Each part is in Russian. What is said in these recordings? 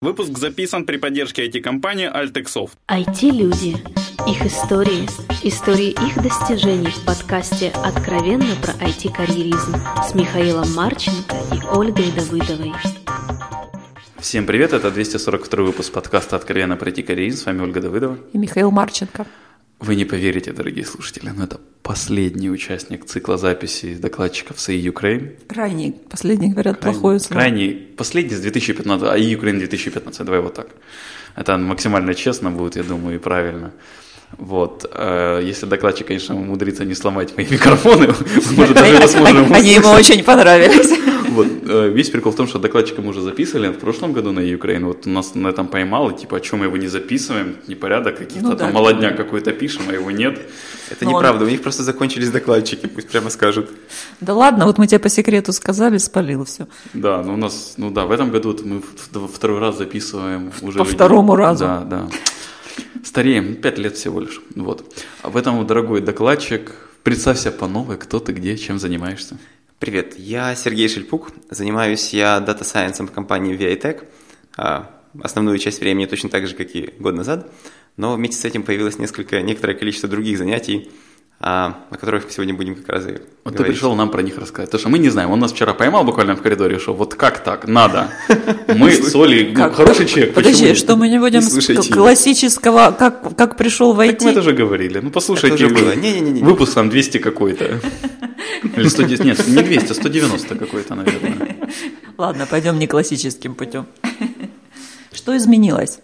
Выпуск записан при поддержке IT-компании Altexoft. IT-люди. Их истории. Истории их достижений в подкасте «Откровенно про IT-карьеризм» с Михаилом Марченко и Ольгой Давыдовой. Всем привет, это 242 выпуск подкаста «Откровенно про IT-карьеризм». С вами Ольга Давыдова. И Михаил Марченко. Вы не поверите, дорогие слушатели, но это последний участник цикла записи докладчиков САИ Украин. Крайний, последний, говорят, крайний, плохое слово. Крайний, последний с 2015, а Украин 2015, давай вот так. Это максимально честно будет, я думаю, и правильно. Вот. Э, если докладчик, конечно, умудрится не сломать мои микрофоны, может, даже его сможем Они ему очень понравились. Вот. Э, весь прикол в том, что докладчика мы уже записывали в прошлом году на Украину. Вот у нас на этом поймал, и типа, о чем мы его не записываем, непорядок, каких-то ну, там да, молодняк какой-то пишем, а его нет. Это Но неправда, он... у них просто закончились докладчики, пусть прямо скажут. Да ладно, вот мы тебе по секрету сказали, спалил все. Да, ну у нас, ну да, в этом году мы второй раз записываем уже. По людей. второму разу. Да, да. Стареем, пять лет всего лишь. Вот. А в этом, дорогой докладчик, представься по новой, кто ты, где, чем занимаешься. Привет, я Сергей Шельпук, занимаюсь я data science ом в компании V.I.Tech, а, основную часть времени точно так же, как и год назад, но вместе с этим появилось несколько, некоторое количество других занятий, а, о которых сегодня будем как раз и Вот говорить. ты пришел нам про них рассказать. Потому что мы не знаем, он нас вчера поймал буквально в коридоре, что вот как так, надо. Мы с Олей, ну, хороший человек. Подожди, что мы не будем классического, как, как пришел в Так мы это уже говорили. Ну послушайте, выпуск там 200 какой-то. Или 110, нет, не 200, 190 какой-то, наверное. Ладно, пойдем не классическим путем. Что изменилось?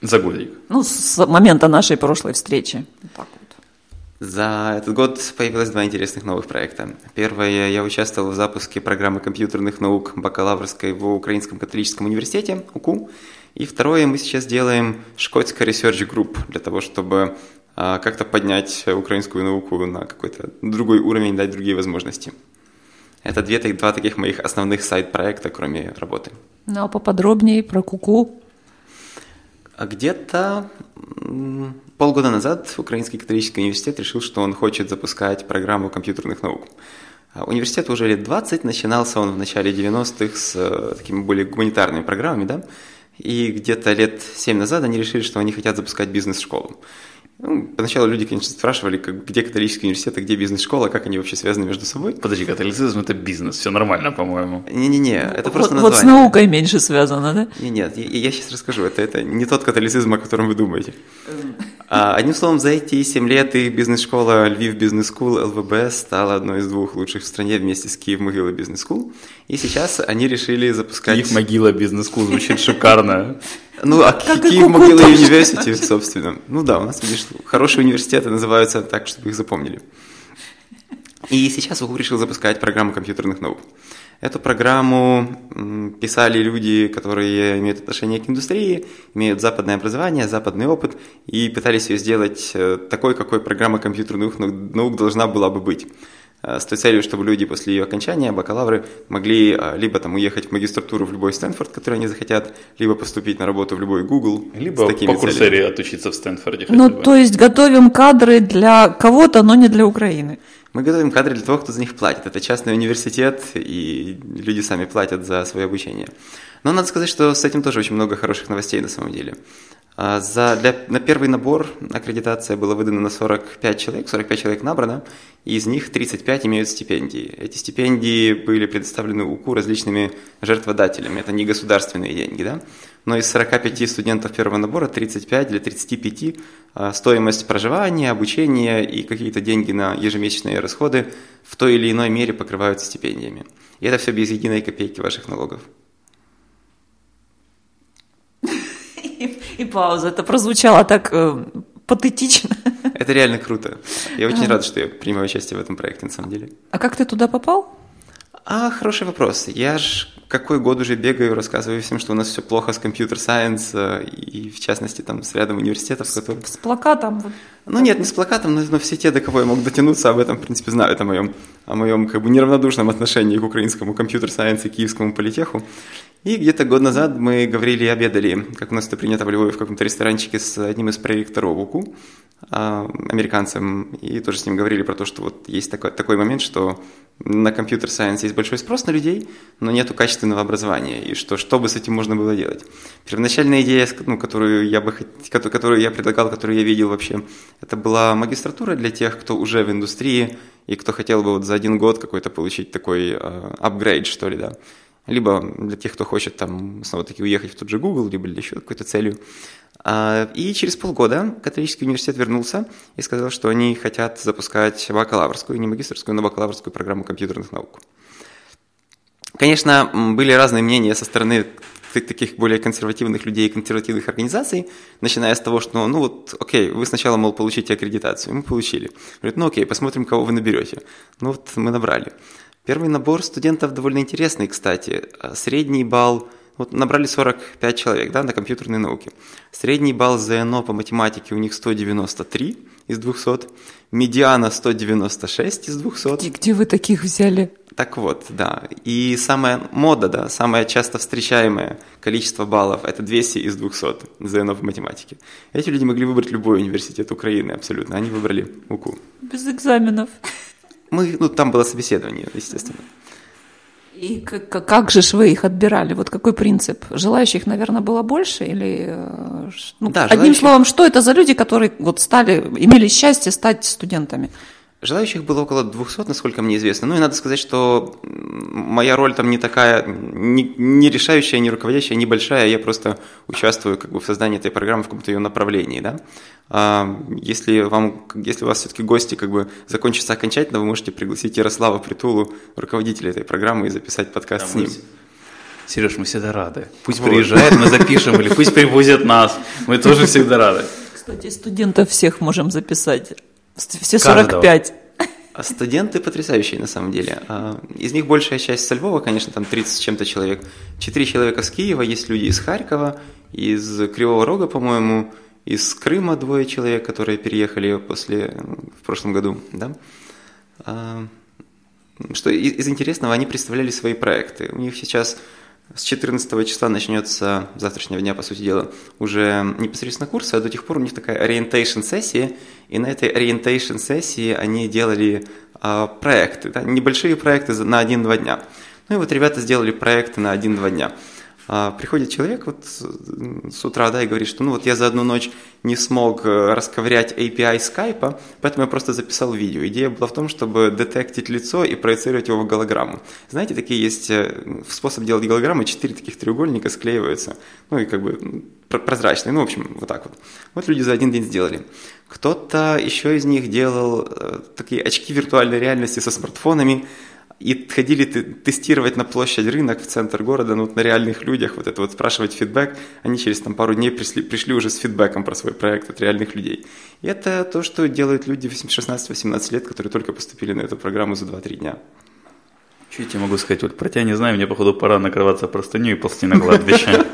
За годик. Ну, с момента нашей прошлой встречи. так вот. За этот год появилось два интересных новых проекта. Первое, я участвовал в запуске программы компьютерных наук бакалаврской в Украинском католическом университете, УКУ. И второе, мы сейчас делаем Шкотская Research Group для того, чтобы а, как-то поднять украинскую науку на какой-то другой уровень, дать другие возможности. Это две, два таких моих основных сайт-проекта, кроме работы. Ну а поподробнее про Куку? А где-то полгода назад Украинский католический университет решил, что он хочет запускать программу компьютерных наук. А университет уже лет 20, начинался он в начале 90-х с э, такими более гуманитарными программами, да, и где-то лет 7 назад они решили, что они хотят запускать бизнес-школу. Ну, поначалу люди, конечно, спрашивали, как, где католический университет, а где бизнес-школа, как они вообще связаны между собой. Подожди, католицизм – это бизнес, все нормально, по-моему. Не-не-не, это просто вот, название. Вот с наукой меньше связано, да? Не, нет, я, я сейчас расскажу, это, это не тот католицизм, о котором вы думаете. А, одним словом, за эти 7 лет их бизнес-школа Lviv Business School, ЛВБ, стала одной из двух лучших в стране вместе с Kyiv Mohyla Business School. И сейчас они решили запускать... Kyiv Mohyla Business School звучит шикарно. Ну, а Kyiv Mohyla University, собственно. Ну да, у нас, видишь, хорошие университеты называются так, чтобы их запомнили. И сейчас УКУ решил запускать программу компьютерных наук. Эту программу писали люди, которые имеют отношение к индустрии, имеют западное образование, западный опыт, и пытались ее сделать э, такой, какой программа компьютерных наук должна была бы быть. Э, с той целью, чтобы люди после ее окончания, бакалавры, могли э, либо там уехать в магистратуру в любой Стэнфорд, который они захотят, либо поступить на работу в любой Google. Либо по курсере отучиться в Стэнфорде. Ну, то есть готовим кадры для кого-то, но не для Украины. Мы готовим кадры для того, кто за них платит. Это частный университет, и люди сами платят за свое обучение. Но надо сказать, что с этим тоже очень много хороших новостей на самом деле. А, за, для, на первый набор аккредитация была выдана на 45 человек, 45 человек набрано, и из них 35 имеют стипендии. Эти стипендии были предоставлены УКУ различными жертводателями, это не государственные деньги, да? но из 45 студентов первого набора 35 для 35 а, стоимость проживания, обучения и какие-то деньги на ежемесячные расходы в той или иной мере покрываются стипендиями. И это все без единой копейки ваших налогов. И пауза. Это прозвучало так э, патетично. Это реально круто. Я очень рад, что я принимаю участие в этом проекте, на самом деле. А как ты туда попал? А, хороший вопрос. Я ж какой год уже бегаю, рассказываю всем, что у нас все плохо с компьютер-сайенс, э, и в частности там с рядом университетов, которые... С, с плакатом? Ну нет, не с плакатом, но, но все те, до кого я мог дотянуться, об этом, в принципе, знают о моем, о моем как бы неравнодушном отношении к украинскому компьютер-сайенс и киевскому политеху. И где-то год назад мы говорили и обедали, как у нас это принято в Львове, в каком-то ресторанчике с одним из проекторов УКУ, а, американцем, и тоже с ним говорили про то, что вот есть такой, такой момент, что на компьютер-сайенс есть большой спрос на людей, но нету качественных качественного образования, и что, что бы с этим можно было делать. Первоначальная идея, ну, которую, я бы, которую я предлагал, которую я видел вообще, это была магистратура для тех, кто уже в индустрии, и кто хотел бы вот за один год какой-то получить такой э, апгрейд, что ли, да. Либо для тех, кто хочет там снова-таки уехать в тот же Google, либо для еще какой-то целью. А, и через полгода католический университет вернулся и сказал, что они хотят запускать бакалаврскую, не магистрскую, но бакалаврскую программу компьютерных наук. Конечно, были разные мнения со стороны таких более консервативных людей, консервативных организаций, начиная с того, что, ну вот, окей, вы сначала, мол, получите аккредитацию, мы получили. Говорят, ну окей, посмотрим, кого вы наберете. Ну вот мы набрали. Первый набор студентов довольно интересный, кстати. Средний балл вот набрали 45 человек да, на компьютерные науки. Средний балл ЗНО по математике у них 193 из 200, медиана 196 из 200. И где вы таких взяли? Так вот, да. И самая мода, да, самое часто встречаемое количество баллов – это 200 из 200 ЗНО по математике. Эти люди могли выбрать любой университет Украины абсолютно. Они выбрали УКУ. Без экзаменов. Мы, ну, там было собеседование, естественно. И как, как же вы их отбирали? Вот какой принцип? Желающих, наверное, было больше? Или, э, ну, да, одним желающих... словом, что это за люди, которые вот стали, имели счастье стать студентами? Желающих было около 200, насколько мне известно. Ну и надо сказать, что моя роль там не такая, не, не решающая, не руководящая, небольшая. Я просто участвую как бы в создании этой программы в каком-то ее направлении. Да? А если, вам, если у вас все-таки гости как бы закончатся окончательно, вы можете пригласить Ярослава Притулу, руководителя этой программы, и записать подкаст да, с ним. Сереж, мы всегда рады. Пусть вот. приезжает, мы запишем, или пусть привозят нас. Мы тоже всегда рады. Кстати, студентов всех можем записать. Все 45. А студенты потрясающие на самом деле. А, из них большая часть со Львова, конечно, там 30 с чем-то человек. Четыре человека с Киева, есть люди из Харькова, из Кривого Рога, по-моему, из Крыма двое человек, которые переехали после, в прошлом году. Да? А, что из интересного, они представляли свои проекты. У них сейчас с 14 числа начнется, завтрашнего дня, по сути дела, уже непосредственно курс, а до тех пор у них такая orientation сессия, и на этой orientation сессии они делали а, проекты, да, небольшие проекты на 1-2 дня. Ну и вот ребята сделали проекты на 1-2 дня. А, приходит человек вот с утра, да, и говорит, что ну вот я за одну ночь не смог э, расковырять API скайпа, поэтому я просто записал видео. Идея была в том, чтобы детектить лицо и проецировать его в голограмму. Знаете, такие есть э, способ делать голограммы, четыре таких треугольника склеиваются, ну и как бы прозрачные, ну в общем, вот так вот. Вот люди за один день сделали. Кто-то еще из них делал э, такие очки виртуальной реальности со смартфонами, и ходили тестировать на площадь рынок в центр города, ну, вот на реальных людях, вот это вот спрашивать фидбэк, они через там пару дней пришли, пришли уже с фидбэком про свой проект от реальных людей. И это то, что делают люди 16-18 лет, которые только поступили на эту программу за 2-3 дня. Что я тебе могу сказать? Вот про тебя не знаю, мне, походу, пора накрываться простыню и ползти на кладбище.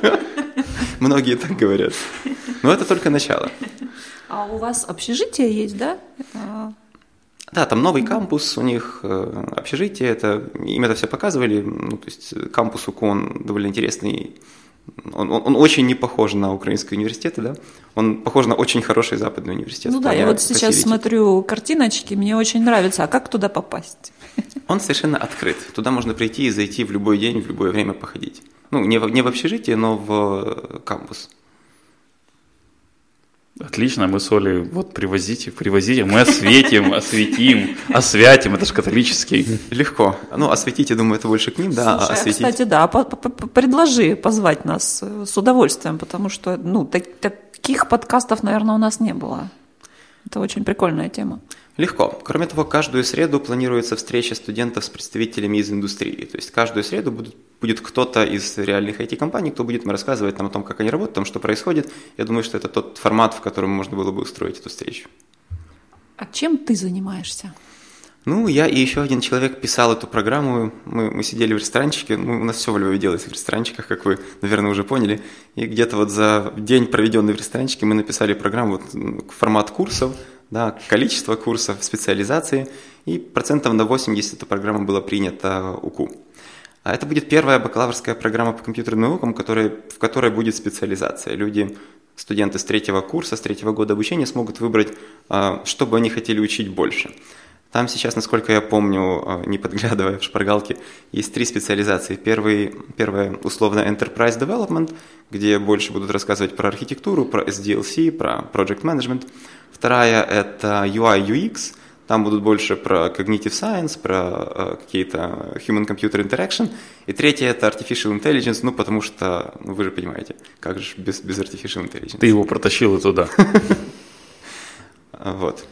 Многие так говорят. Но это только начало. А у вас общежитие есть, да? Да, там новый кампус, у них э, общежитие, это, им это все показывали, ну, то есть кампус УКО, он довольно интересный, он, он, он очень не похож на украинские университеты, да? Он похож на очень хороший западный университет. Ну да, я вот сейчас смотрю картиночки, мне очень нравится. А как туда попасть? Он совершенно открыт. Туда можно прийти и зайти в любой день, в любое время походить. Ну, не в, не в общежитие, но в э, кампус. Отлично, мы с Олей, вот привозите, привозите, мы осветим, осветим, освятим, это же католический. Легко. Ну, осветить, я думаю, это больше к ним, да, Слушай, а осветить... кстати, да, предложи позвать нас э, с удовольствием, потому что, ну, таких подкастов, наверное, у нас не было. Это очень прикольная тема. Легко. Кроме того, каждую среду планируется встреча студентов с представителями из индустрии. То есть каждую среду будет, будет кто-то из реальных IT-компаний, кто будет рассказывать нам о том, как они работают, о том, что происходит. Я думаю, что это тот формат, в котором можно было бы устроить эту встречу. А чем ты занимаешься? Ну, я и еще один человек писал эту программу. Мы, мы сидели в ресторанчике. Ну, у нас все в Львове делается в ресторанчиках, как вы, наверное, уже поняли. И где-то вот за день, проведенный в ресторанчике, мы написали программу, вот, формат курсов – да, количество курсов специализации, и процентов на 80 эта программа была принята УКУ. А это будет первая бакалаврская программа по компьютерным наукам, которая, в которой будет специализация. Люди, студенты с третьего курса, с третьего года обучения смогут выбрать, а, что бы они хотели учить больше. Там сейчас, насколько я помню, э, не подглядывая в шпаргалки, есть три специализации. Первый, первая условно Enterprise Development, где больше будут рассказывать про архитектуру, про SDLC, про Project Management. Вторая – это UI UX, там будут больше про cognitive science, про э, какие-то human-computer interaction. И третье – это artificial intelligence, ну, потому что, ну, вы же понимаете, как же без, без artificial intelligence. Ты его протащил и туда. Вот.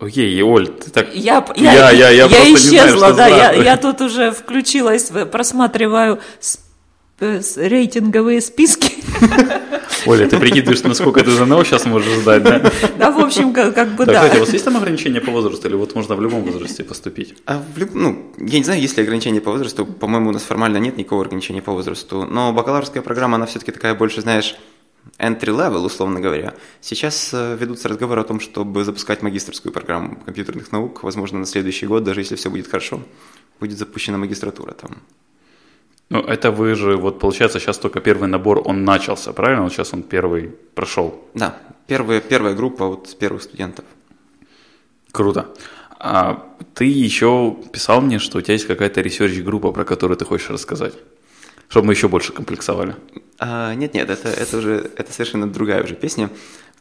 Окей, Оль, ты так... Я, я, я, я, я, я исчезла, знаю, да, я, я тут уже включилась, просматриваю рейтинговые списки. Оля, ты прикидываешь, насколько ты ЗНО сейчас можешь сдать, да? Да, в общем, как, как бы так, да. Кстати, у вас есть там ограничения по возрасту, или вот можно в любом возрасте поступить? А в люб... Ну, я не знаю, есть ли ограничения по возрасту, по-моему, у нас формально нет никакого ограничения по возрасту, но бакалаврская программа, она все-таки такая больше, знаешь, entry-level, условно говоря. Сейчас э, ведутся разговоры о том, чтобы запускать магистрскую программу компьютерных наук. Возможно, на следующий год, даже если все будет хорошо, будет запущена магистратура там. Ну, это вы же, вот получается, сейчас только первый набор, он начался, правильно? Вот сейчас он первый прошел. Да, первая, первая группа вот первых студентов. Круто. А ты еще писал мне, что у тебя есть какая-то research группа, про которую ты хочешь рассказать, чтобы мы еще больше комплексовали. А, нет, нет, это, это уже это совершенно другая уже песня.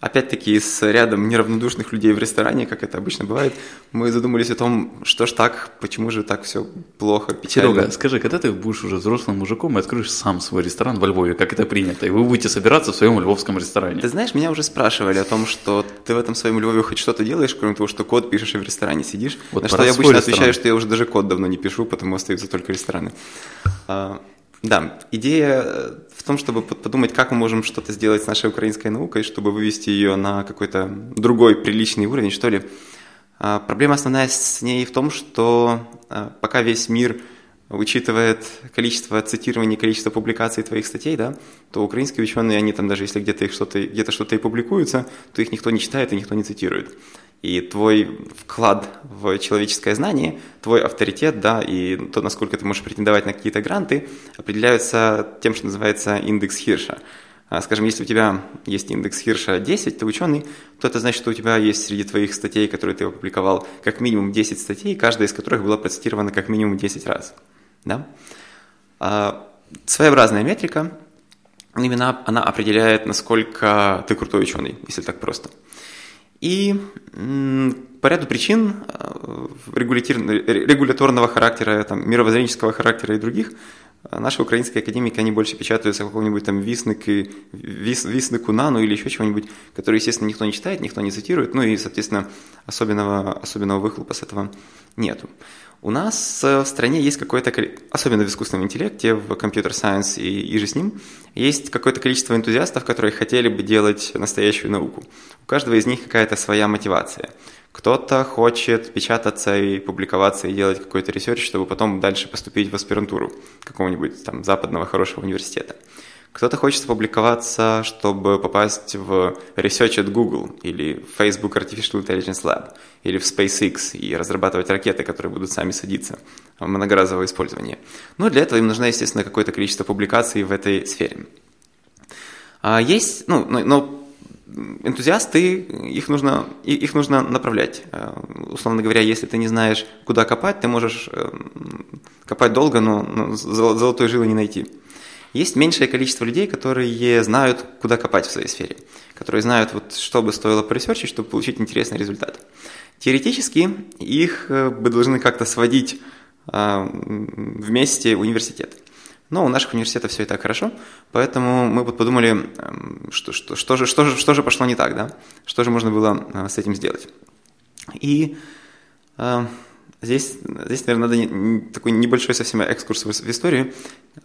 Опять-таки, с рядом неравнодушных людей в ресторане, как это обычно бывает, мы задумались о том, что ж так, почему же так все плохо, печально. Серега, скажи, когда ты будешь уже взрослым мужиком и откроешь сам свой ресторан во Львове, как это принято, и вы будете собираться в своем львовском ресторане? Ты знаешь, меня уже спрашивали о том, что ты в этом своем Львове хоть что-то делаешь, кроме того, что код пишешь и в ресторане сидишь. Вот на что я обычно ресторан. отвечаю, что я уже даже код давно не пишу, потому остаются только рестораны. А, да, идея э, том, чтобы подумать, как мы можем что-то сделать с нашей украинской наукой, чтобы вывести ее на какой-то другой приличный уровень, что ли. А, проблема основная с ней в том, что а, пока весь мир учитывает количество цитирований, количество публикаций твоих статей, да, то украинские ученые, они там даже если где-то их что-то, где-то что-то и публикуются, то их никто не читает и никто не цитирует. И твой вклад в человеческое знание, твой авторитет, да, и то, насколько ты можешь претендовать на какие-то гранты, определяются тем, что называется индекс Хирша. А, скажем, если у тебя есть индекс Хирша 10, ты ученый, то это значит, что у тебя есть среди твоих статей, которые ты опубликовал, как минимум 10 статей, каждая из которых была процитирована как минимум 10 раз. Да? А, своеобразная метрика, именно она определяет, насколько ты крутой ученый, если так просто. И по ряду причин э, регуляторного характера, там, мировоззренческого характера и других, э, наши украинские академики, они больше печатаются в каком-нибудь там Висныке, Вис, Висныку Нану или еще чего-нибудь, который, естественно, никто не читает, никто не цитирует, ну и, соответственно, особенного, особенного выхлопа с этого нету. У нас э, в стране есть какое-то, особенно в искусственном интеллекте, в компьютер-сайенс и, и же с ним, есть какое-то количество энтузиастов, которые хотели бы делать настоящую науку. У каждого из них какая-то своя мотивация. Кто-то хочет печататься и публиковаться и делать какой-то research, чтобы потом дальше поступить в аспирантуру какого-нибудь там западного хорошего университета. Кто-то хочет опубликоваться, чтобы попасть в Research at Google или Facebook Artificial Intelligence Lab или в SpaceX и разрабатывать ракеты, которые будут сами садиться в многоразовое использование. Но для этого им нужно, естественно, какое-то количество публикаций в этой сфере. А есть, ну, но, но энтузиасты, их нужно, их нужно направлять. Э, условно говоря, если ты не знаешь, куда копать, ты можешь э, копать долго, но золотой жилы не найти. Есть меньшее количество людей, которые знают, куда копать в своей сфере, которые знают, вот, что бы стоило поресерчить, чтобы получить интересный результат. Теоретически их э, бы должны как-то сводить а, вместе университет. Но у наших университетов все и так хорошо, поэтому мы вот подумали, эм, что, что, что, же, что, же, что же пошло не так, да? Что же можно было э, с этим сделать? И э, Здесь, здесь, наверное, надо такой небольшой совсем экскурс в, историю.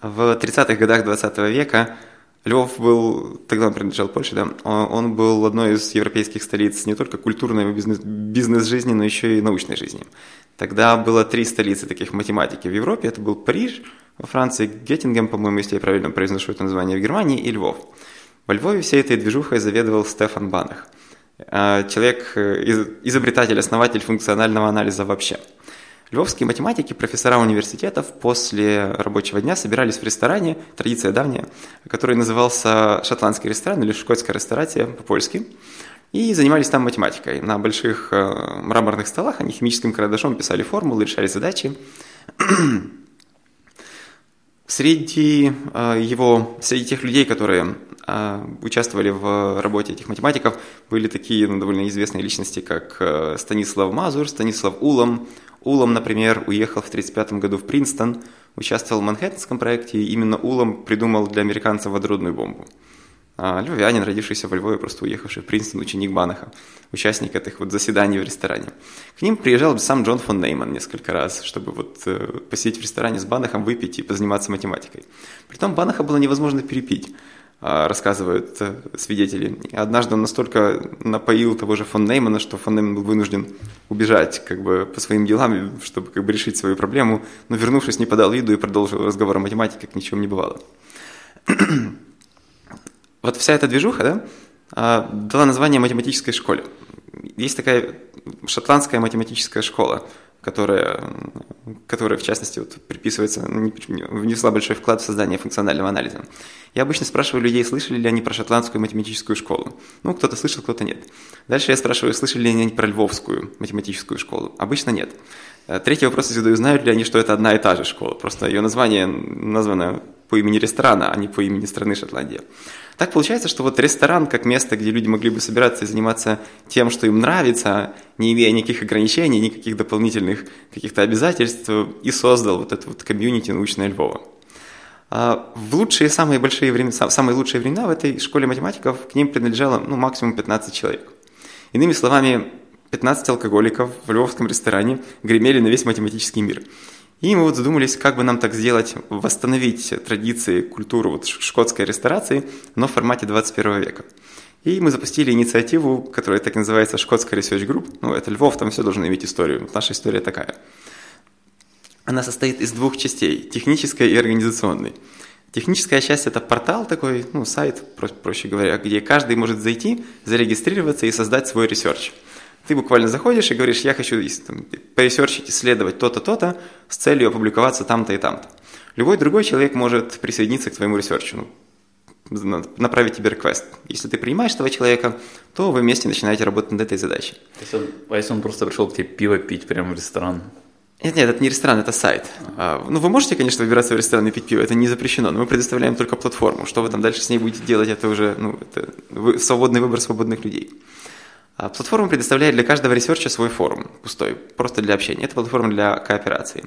В 30-х годах 20 века Львов был, тогда он принадлежал Польше, да, он был одной из европейских столиц не только культурной бизнес, бизнес-жизни, но еще и научной жизни. Тогда было три столицы таких математики в Европе. Это был Париж, во Франции Геттингем, по-моему, если я правильно произношу это название, в Германии и Львов. Во Львове всей этой движухой заведовал Стефан Банах. Э, человек, э, изобретатель, основатель функционального анализа вообще – Львовские математики, профессора университетов после рабочего дня собирались в ресторане, традиция давняя, который назывался шотландский ресторан или шкотская ресторация по-польски. и занимались там математикой. На больших э, мраморных столах они химическим карандашом писали формулы, решали задачи. Среди э, его, среди тех людей, которые э, участвовали в работе этих математиков, были такие ну, довольно известные личности, как Станислав Мазур, Станислав Улом. Улом, например, уехал в 1935 году в Принстон, участвовал в Манхэттенском проекте, и именно Улом придумал для американцев водородную бомбу. А львовянин, родившийся во Львове, просто уехавший в Принстон, ученик Банаха, участник этих вот заседаний в ресторане. К ним приезжал сам Джон фон Нейман несколько раз, чтобы вот э, посидеть в ресторане с Банахом, выпить и позаниматься математикой. Притом Банаха было невозможно перепить, рассказывают э, свидетели. Однажды он настолько напоил того же фон Неймана, что фон Нейман был вынужден убежать как бы по своим делам, чтобы как бы решить свою проблему, но вернувшись, не подал виду и продолжил разговор о математике, как ничего не бывало вот вся эта движуха, да, а, дала название математической школе. Есть такая шотландская математическая школа, которая, которая в частности, вот, приписывается, внесла большой вклад в создание функционального анализа. Я обычно спрашиваю людей, слышали ли они про шотландскую математическую школу. Ну, кто-то слышал, кто-то нет. Дальше я спрашиваю, слышали ли они про львовскую математическую школу. Обычно нет. Э, третий вопрос я задаю, знают ли они, что это одна и та же школа. Просто ее название названо по имени ресторана, а не по имени страны Шотландия. Так получается, что вот ресторан как место, где люди могли бы собираться и заниматься тем, что им нравится, не имея никаких ограничений, никаких дополнительных каких-то обязательств, и создал вот это вот комьюнити научное Львова. А в лучшие, самые большие времена, самые лучшие времена в этой школе математиков к ним принадлежало ну, максимум 15 человек. Иными словами, 15 алкоголиков в львовском ресторане гремели на весь математический мир – и мы вот задумались, как бы нам так сделать, восстановить традиции, культуру вот шкотской ресторации, но в формате 21 века. И мы запустили инициативу, которая так и называется «Шкотская Research Group». Ну, это Львов, там все должно иметь историю. Наша история такая. Она состоит из двух частей – технической и организационной. Техническая часть – это портал такой, ну, сайт, проще говоря, где каждый может зайти, зарегистрироваться и создать свой research – ты буквально заходишь и говоришь, я хочу там, по research ить, исследовать то-то, то-то с целью опубликоваться там-то и там-то. Любой другой человек может присоединиться к твоему research у, ну, направить тебе request. Если ты принимаешь этого человека, то вы вместе начинаете работать над этой задачей. Если он, а если он просто пришел к тебе пиво пить прямо в ресторан? Нет, нет, это не ресторан, это сайт. А, ну, вы можете, конечно, выбираться в ресторан и пить пиво, это не запрещено, но мы предоставляем только платформу. Что вы там дальше с ней будете делать, это уже ну, это свободный выбор свободных людей. А платформа предоставляет для каждого research а свой форум, пустой, просто для общения. Это платформа для кооперации.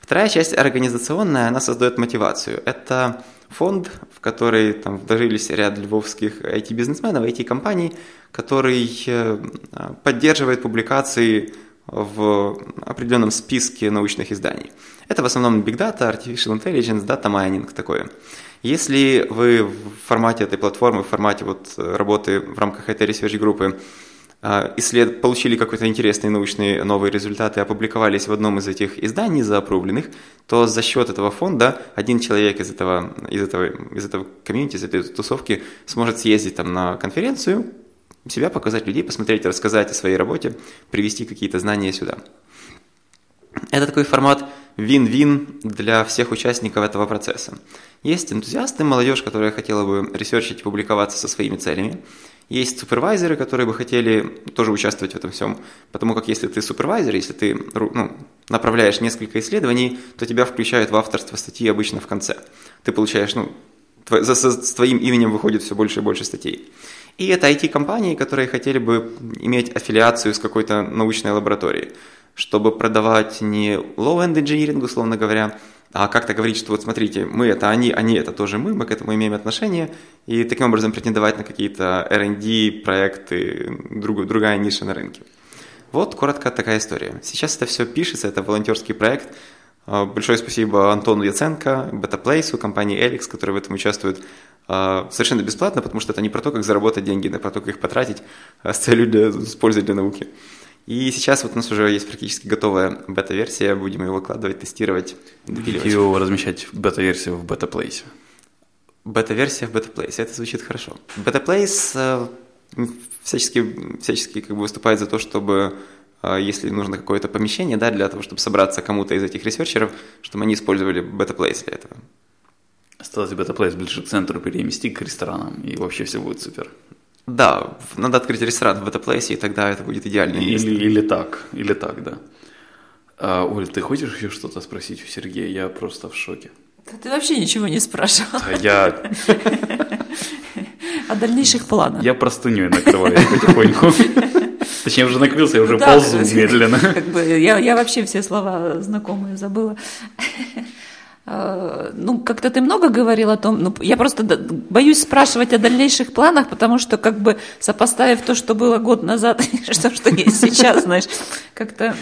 Вторая часть организационная, она создает мотивацию. Это фонд, в который там вложились ряд львовских IT-бизнесменов, IT-компаний, который э, поддерживает публикации в определенном списке научных изданий. Это в основном Big Data, Artificial Intelligence, Data Mining такое. Если вы в формате этой платформы, в формате вот работы в рамках этой research группы исслед... получили какой-то интересные научные новые результаты, опубликовались в одном из этих изданий заопрубленных, то за счет этого фонда один человек из этого, из этого, из этого комьюнити, из этой тусовки сможет съездить там на конференцию, себя показать людей, посмотреть, рассказать о своей работе, привести какие-то знания сюда. Это такой формат вин-вин для всех участников этого процесса. Есть энтузиасты, молодежь, которая хотела бы ресерчить публиковаться со своими целями. Есть супервайзеры, которые бы хотели тоже участвовать в этом всем, потому как если ты супервайзер, если ты ну, направляешь несколько исследований, то тебя включают в авторство статьи обычно в конце. Ты получаешь, ну, тво, за, с твоим именем выходит все больше и больше статей. И это IT-компании, которые хотели бы иметь аффилиацию с какой-то научной лабораторией, чтобы продавать не low-end engineering, условно говоря, а как-то говорить, что вот смотрите, мы это они, они это тоже мы, мы к этому имеем отношение, и таким образом претендовать на какие-то R&D проекты, друг, другая ниша на рынке. Вот коротко такая история. Сейчас это все пишется, это волонтерский проект. А, большое спасибо Антону Яценко, BetaPlace, компании Elix, которые в этом участвуют а, совершенно бесплатно, потому что это не про то, как заработать деньги, а про то, как их потратить с целью для, с для науки. И сейчас вот у нас уже есть практически готовая бета-версия, будем ее выкладывать, тестировать, допиливать. Ее размещать бета-версию в бета-плейсе. Бета-версия в бета-плейсе, это звучит хорошо. Бета-плейс э, всячески, всячески как бы выступает за то, чтобы э, если нужно какое-то помещение, да, для того, чтобы собраться кому-то из этих ресерчеров, чтобы они использовали бета-плейс для этого. Осталось бета-плейс ближе к центру переместить к ресторанам, и вообще все будет супер. Да, надо открыть ресторан в Бетаплейсе, и тогда это будет идеальное место. Или, или так, или так, да. А, Оль, ты хочешь еще что-то спросить у Сергея? Я просто в шоке. Да ты вообще ничего не спрашивал. А я... О дальнейших планах. Я простыней накрываюсь потихоньку. Точнее, уже накрылся, я уже да, ползу медленно. Как бы, я, я вообще все слова знакомые забыла. А, ну, как-то ты много говорил о том, ну, я просто боюсь спрашивать о дальнейших планах, потому что, как бы, сопоставив то, что было год назад, и что, что есть сейчас, знаешь, как-то...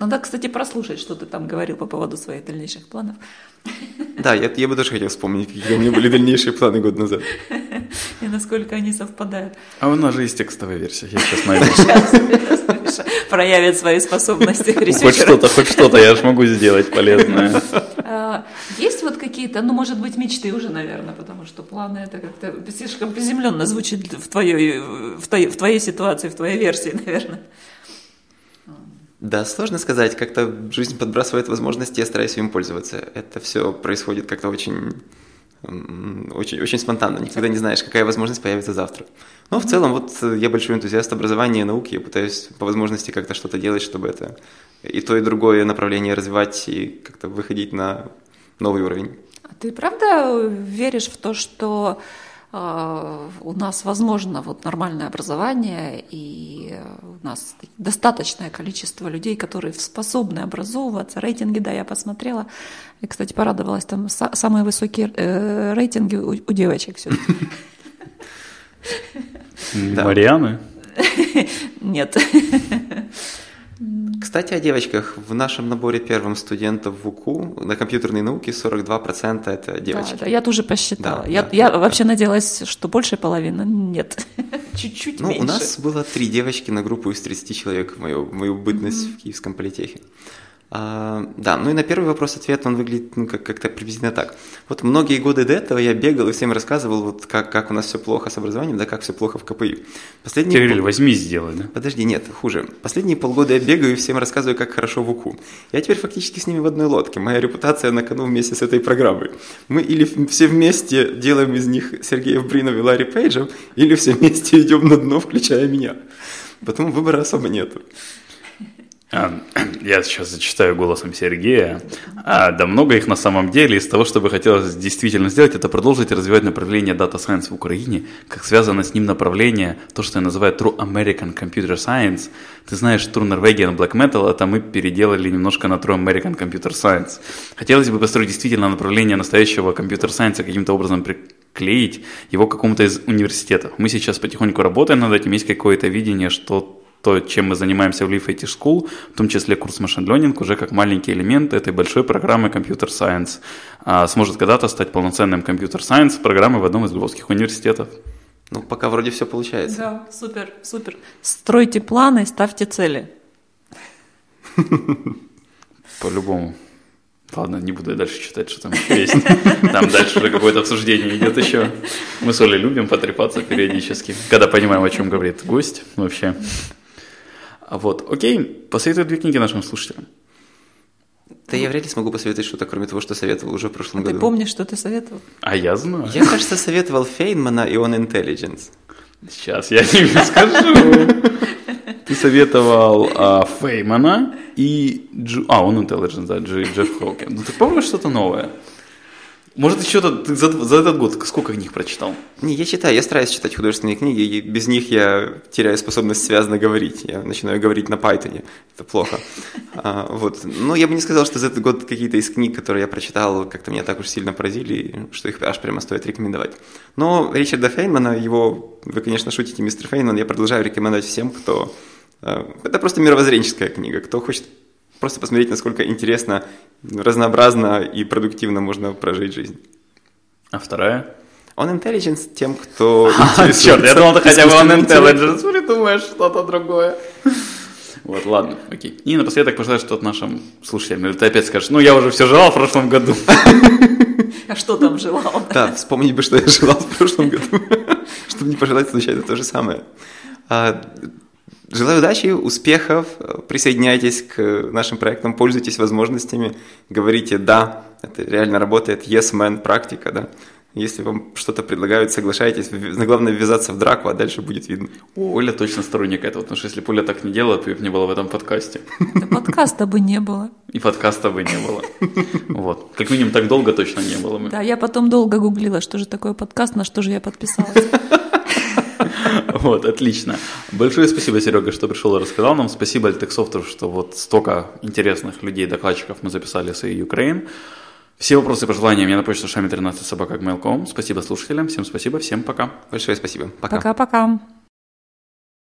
Надо, кстати, прослушать, что ты там говорил по поводу своих дальнейших планов. Да, я, я бы тоже хотел вспомнить, какие у меня были дальнейшие планы год назад. И насколько они совпадают. А у нас же есть текстовая версия, я сейчас найду. Сейчас проявит свои способности Хоть что-то, хоть что-то я же могу сделать полезное. А, есть вот какие-то, ну, может быть, мечты уже, наверное, потому что планы это как-то слишком приземленно звучит в твоей, в твоей, в твоей ситуации, в твоей версии, наверное. Да, сложно сказать, как-то жизнь подбрасывает возможности, я стараюсь им пользоваться. Это все происходит как-то очень, очень, очень спонтанно, никогда не знаешь, какая возможность появится завтра. Но в целом, вот я большой энтузиаст образования и науки, я пытаюсь по возможности как-то что-то делать, чтобы это и то, и другое направление развивать и как-то выходить на новый уровень. А ты правда веришь в то, что а, у нас возможно вот нормальное образование, и у нас достаточное количество людей, которые способны образовываться. Рейтинги, да, я посмотрела. И, кстати, порадовалась, там самые высокие э, рейтинги у, у девочек все Марианы? Нет. Кстати, о девочках. В нашем наборе первым студентов в УКУ на компьютерной науке 42% это девочки. Да, да я тоже посчитала. Да, я да, я да, вообще да. надеялась, что больше половины. Нет, чуть-чуть ну, меньше. У нас было три девочки на группу из 30 человек в мою, в мою бытность mm-hmm. в Киевском политехе. А, да, ну и на первый вопрос ответ он выглядит ну, как- как-то приблизительно так. Вот многие годы до этого я бегал и всем рассказывал, вот как, как у нас все плохо с образованием, да как все плохо в КПИ. Последние Кирилл, пол... возьми сделай, да? Подожди, нет, хуже. Последние полгода я бегаю и всем рассказываю, как хорошо в УКУ. Я теперь фактически с ними в одной лодке. Моя репутация на кону вместе с этой программой. Мы или все вместе делаем из них Сергеев Бринов и Ларри Пейджем, или все вместе идем на дно, включая меня. Потом выбора особо нету. А, я сейчас зачитаю голосом Сергея. А, да много их на самом деле. Из того, что бы хотелось действительно сделать, это продолжить развивать направление Data Science в Украине, как связано с ним направление, то, что я называю True American Computer Science. Ты знаешь, True Norwegian Black Metal, это мы переделали немножко на True American Computer Science. Хотелось бы построить действительно направление настоящего компьютер сайенса каким-то образом приклеить его к какому-то из университетов. Мы сейчас потихоньку работаем над этим, есть какое-то видение, что то, чем мы занимаемся в Leaf IT School, в том числе курс Machine Learning, уже как маленький элемент этой большой программы Computer Science, а, сможет когда-то стать полноценным Computer Science программой в одном из львовских университетов. Ну, пока вроде все получается. Да, супер, супер. Стройте планы, ставьте цели. По-любому. Ладно, не буду я дальше читать, что там еще есть. Там дальше уже какое-то обсуждение идет еще. Мы с Олей любим потрепаться периодически, когда понимаем, о чем говорит гость вообще. Вот, окей, посоветуй две книги нашим слушателям. Да я вряд ли смогу посоветовать что-то, кроме того, что советовал уже в прошлом а году. Ты помнишь, что ты советовал? А я знаю. Я, кажется, советовал Фейнмана и он Intelligence. Сейчас я тебе скажу. Ты советовал а, Феймана и... Джу... А, он Intelligence, да, Джефф Хоукен. Ну, ты помнишь что-то новое? Может, ты за, за этот год сколько книг прочитал? Не, я читаю, я стараюсь читать художественные книги, и без них я теряю способность связно говорить. Я начинаю говорить на Python. Это плохо. А, вот. Но я бы не сказал, что за этот год какие-то из книг, которые я прочитал, как-то меня так уж сильно поразили, что их аж прямо стоит рекомендовать. Но Ричарда Фейнмана, его, вы, конечно, шутите, мистер Фейнман, я продолжаю рекомендовать всем, кто... А, это просто мировоззренческая книга. Кто хочет просто посмотреть, насколько интересно, разнообразно и продуктивно можно прожить жизнь. А вторая? On Intelligence тем, кто а, Черт, я думал, ты хотя бы On Intelligence придумаешь что-то другое. Вот, ладно, окей. И напоследок пожелаю что-то нашим слушателям. Или ты опять скажешь, ну я уже все желал в прошлом году. А что там желал? Да, вспомнить бы, что я желал в прошлом году, чтобы не пожелать случайно то же самое. Желаю удачи, успехов, присоединяйтесь к нашим проектам, пользуйтесь возможностями, говорите «да», это реально работает, yes man, практика, да, Если вам что-то предлагают, соглашайтесь. Главное ввязаться в драку, а дальше будет видно. Оля точно сторонник этого, потому что если бы Оля так не делала, то ее не было в этом подкасте. Да подкаста бы не было. И подкаста бы не было. Вот. Как минимум так долго точно не было. Да, я потом долго гуглила, что же такое подкаст, на что же я подписалась. Вот, отлично. Большое спасибо, Серега, что пришел и рассказал нам. Спасибо Альтексофту, что вот столько интересных людей, докладчиков мы записали с Украин. Все вопросы и пожелания мне на почту шами 13 собака Спасибо слушателям, всем спасибо, всем пока. Большое спасибо. Пока. Пока-пока.